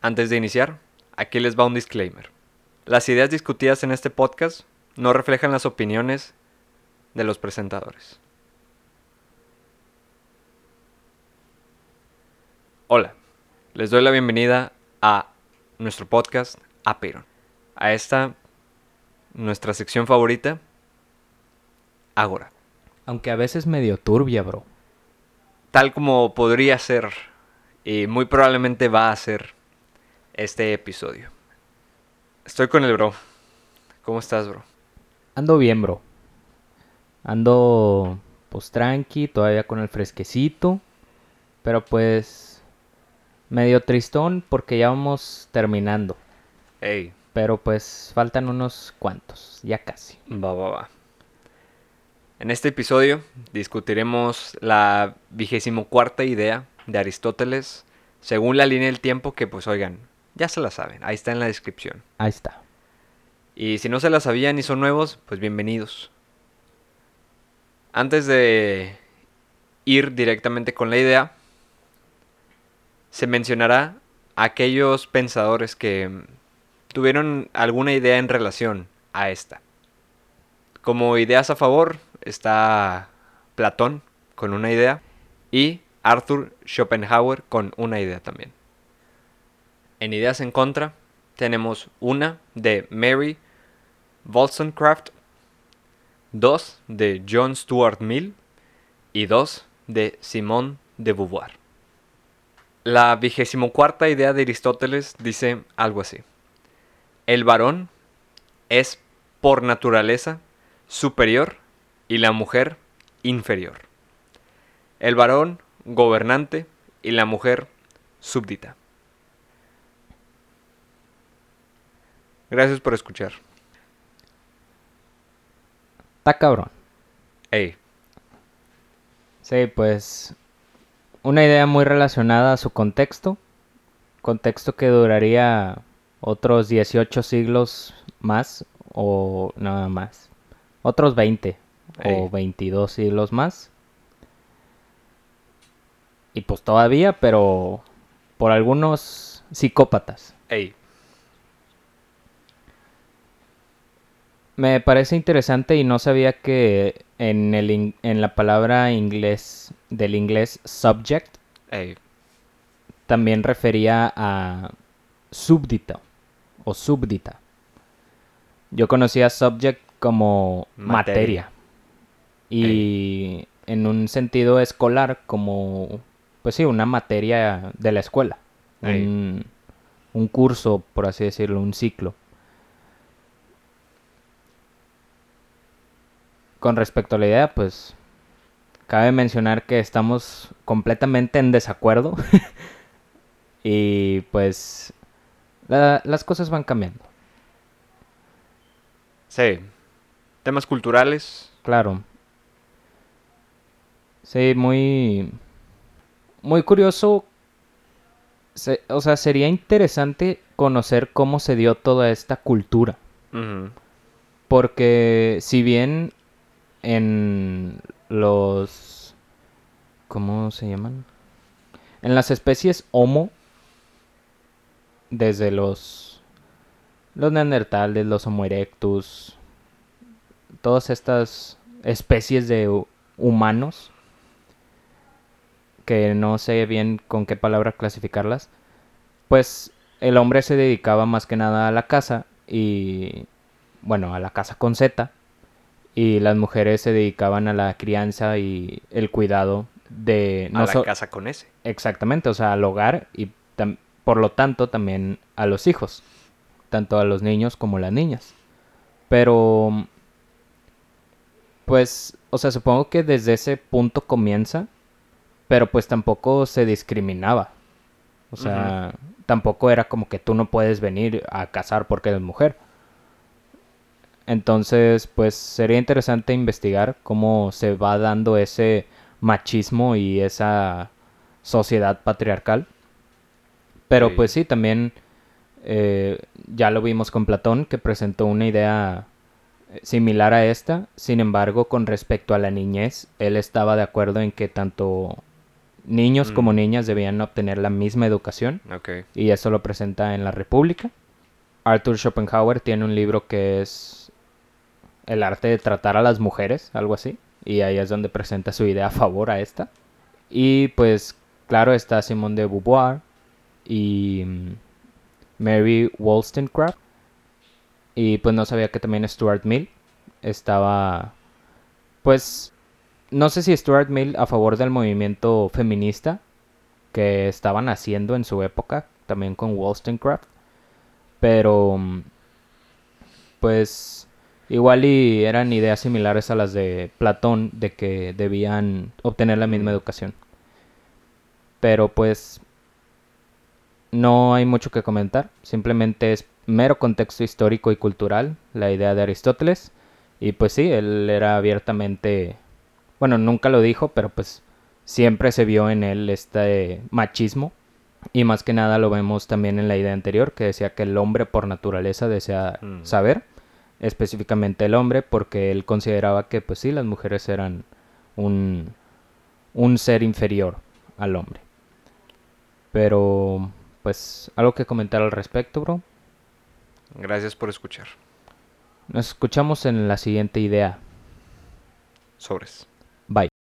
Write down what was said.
Antes de iniciar, aquí les va un disclaimer. Las ideas discutidas en este podcast no reflejan las opiniones de los presentadores. Hola, les doy la bienvenida a nuestro podcast Aperon. A esta, nuestra sección favorita, Agora. Aunque a veces medio turbia, bro. Tal como podría ser y muy probablemente va a ser este episodio. Estoy con el bro. ¿Cómo estás, bro? Ando bien, bro. Ando pues tranqui, todavía con el fresquecito. Pero pues medio tristón porque ya vamos terminando. Ey, Pero pues faltan unos cuantos, ya casi. va, va, va. En este episodio discutiremos la vigésimo cuarta idea de Aristóteles según la línea del tiempo que, pues, oigan, ya se la saben, ahí está en la descripción. Ahí está. Y si no se la sabían y son nuevos, pues bienvenidos. Antes de ir directamente con la idea, se mencionará a aquellos pensadores que tuvieron alguna idea en relación a esta. Como ideas a favor está Platón con una idea y Arthur Schopenhauer con una idea también. En ideas en contra tenemos una de Mary Wollstonecraft, dos de John Stuart Mill y dos de Simone de Beauvoir. La vigésimo cuarta idea de Aristóteles dice algo así. El varón es por naturaleza superior y la mujer inferior. El varón gobernante y la mujer súbdita. Gracias por escuchar. Está cabrón. Ey, Sí, pues una idea muy relacionada a su contexto. Contexto que duraría otros 18 siglos más o nada más. Otros 20 o Ey. 22 siglos más. Y pues todavía, pero por algunos psicópatas. ey, Me parece interesante y no sabía que en, el, in- en la palabra inglés del inglés subject también refería a súbdito o súbdita. Yo conocía subject como Materia. materia. Y en un sentido escolar como, pues sí, una materia de la escuela. Un, un curso, por así decirlo, un ciclo. Con respecto a la idea, pues cabe mencionar que estamos completamente en desacuerdo. y pues la- las cosas van cambiando. Sí. Temas culturales. Claro. Sí, muy. Muy curioso. Se- o sea, sería interesante conocer cómo se dio toda esta cultura. Porque si bien en los... ¿Cómo se llaman? En las especies Homo, desde los... Los neandertales, los Homo erectus, todas estas especies de hu- humanos, que no sé bien con qué palabra clasificarlas, pues el hombre se dedicaba más que nada a la caza y bueno, a la casa con Z, y las mujeres se dedicaban a la crianza y el cuidado de... a no la so- casa con ese. Exactamente, o sea, al hogar y por lo tanto también a los hijos, tanto a los niños como las niñas. Pero, pues, o sea, supongo que desde ese punto comienza, pero pues tampoco se discriminaba. O sea, tampoco era como que tú no puedes venir a casar porque eres mujer. Entonces, pues sería interesante investigar cómo se va dando ese machismo y esa sociedad patriarcal. Pero Sí. pues sí, también eh, ya lo vimos con Platón, que presentó una idea eh, similar a esta. Sin embargo, con respecto a la niñez, él estaba de acuerdo en que tanto niños como Mm. niñas debían obtener la misma educación Ok. y eso lo presenta en La República. Arthur Schopenhauer tiene un libro que es El arte de tratar a las mujeres, algo así, y ahí es donde presenta su idea a favor a esta. Y pues claro está Simone de Beauvoir y mm, Mary Wollstonecraft y pues no sabía que también Stuart Mill estaba pues no sé si Stuart Mill a favor del movimiento feminista que estaban haciendo en su época, también con Wollstonecraft, pero mm, pues igual y eran ideas similares a las de Platón de que debían obtener la misma educación. Pero pues no hay mucho que comentar, simplemente es mero contexto histórico y cultural, la idea de Aristóteles, y pues sí, él era abiertamente, bueno, nunca lo dijo, pero pues siempre se vio en él este machismo, y más que nada lo vemos también en la idea anterior, que decía que el hombre por naturaleza desea Mm. saber, específicamente el hombre, porque él consideraba que pues sí, las mujeres eran un, un ser inferior al hombre. Pero, pues, algo que comentar al respecto, bro. Gracias por escuchar. Nos escuchamos en la siguiente idea. Sobres.